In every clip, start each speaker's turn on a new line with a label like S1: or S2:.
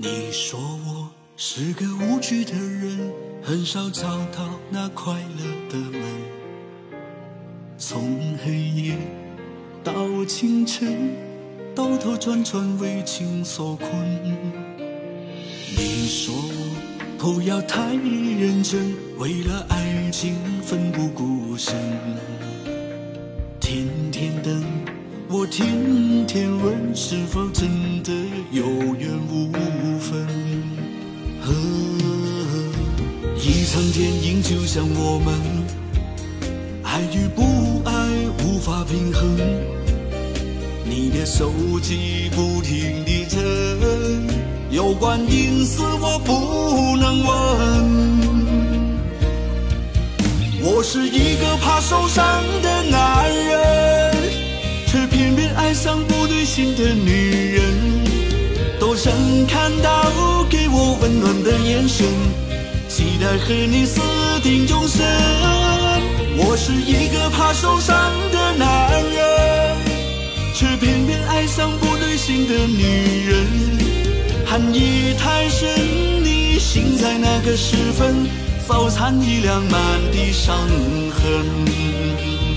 S1: 你说我是个无趣的人，很少找到那快乐的门。从黑夜到清晨，兜兜转转为情所困。你说我不要太认真，为了爱情奋不顾身。天天等，我天天问，是否真的有缘无看电影就像我们，爱与不爱无法平衡。你的手机不停地震，有关隐私我不能问。我是一个怕受伤的男人，却偏偏爱上不对心的女人。多想看到给我温暖的眼神，期待和你私定终身。我是一个怕受伤的男人，却偏偏爱上不对心的女人。寒意太深，你醒在那个时分。早餐已凉，满地伤痕。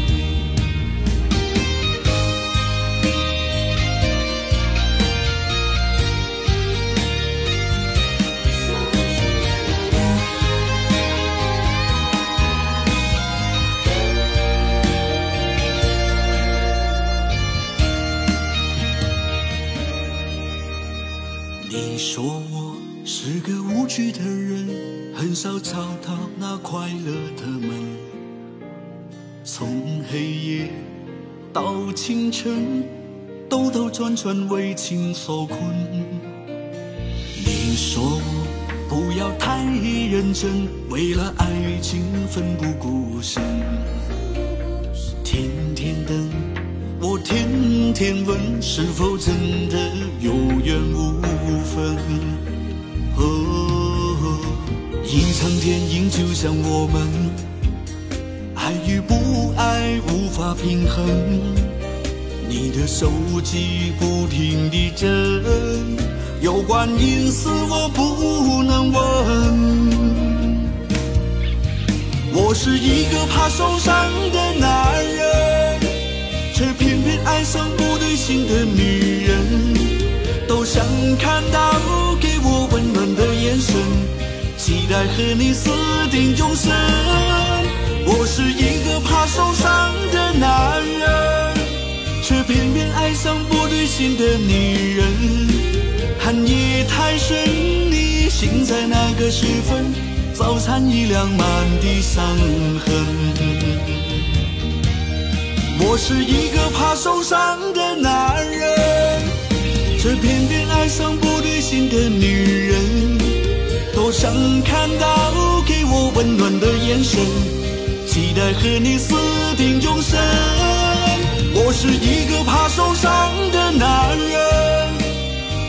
S1: 你说我是个无趣的人，很少找到那快乐的门。从黑夜到清晨，兜兜转转为情所困。你说我不要太认真，为了爱情奋不顾身。天问，是否真的有缘无分？哦，一场电影就像我们，爱与不爱无法平衡。你的手机不停地震，有关隐私我不能问。我是一个怕受伤的爱上不对心的女人。都想看到给我温暖的眼神，期待和你私定终身。我是一个怕受伤的男人，却偏偏爱上不对心的女人。寒夜太深，你醒在那个时分。早餐已凉，满地伤痕。我是一个怕受伤的男人，却偏偏爱上不对心的女人。多想看到给我温暖的眼神，期待和你私定终身。我是一个怕受伤的男人，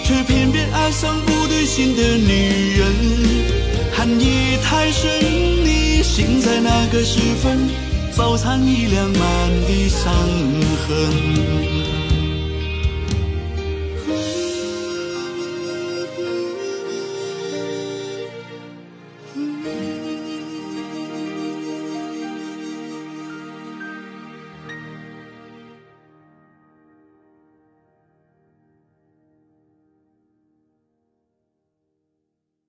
S1: 却偏偏爱上不对心的女人。寒夜太深，你醒在那个时分，早餐已凉，满地伤痕。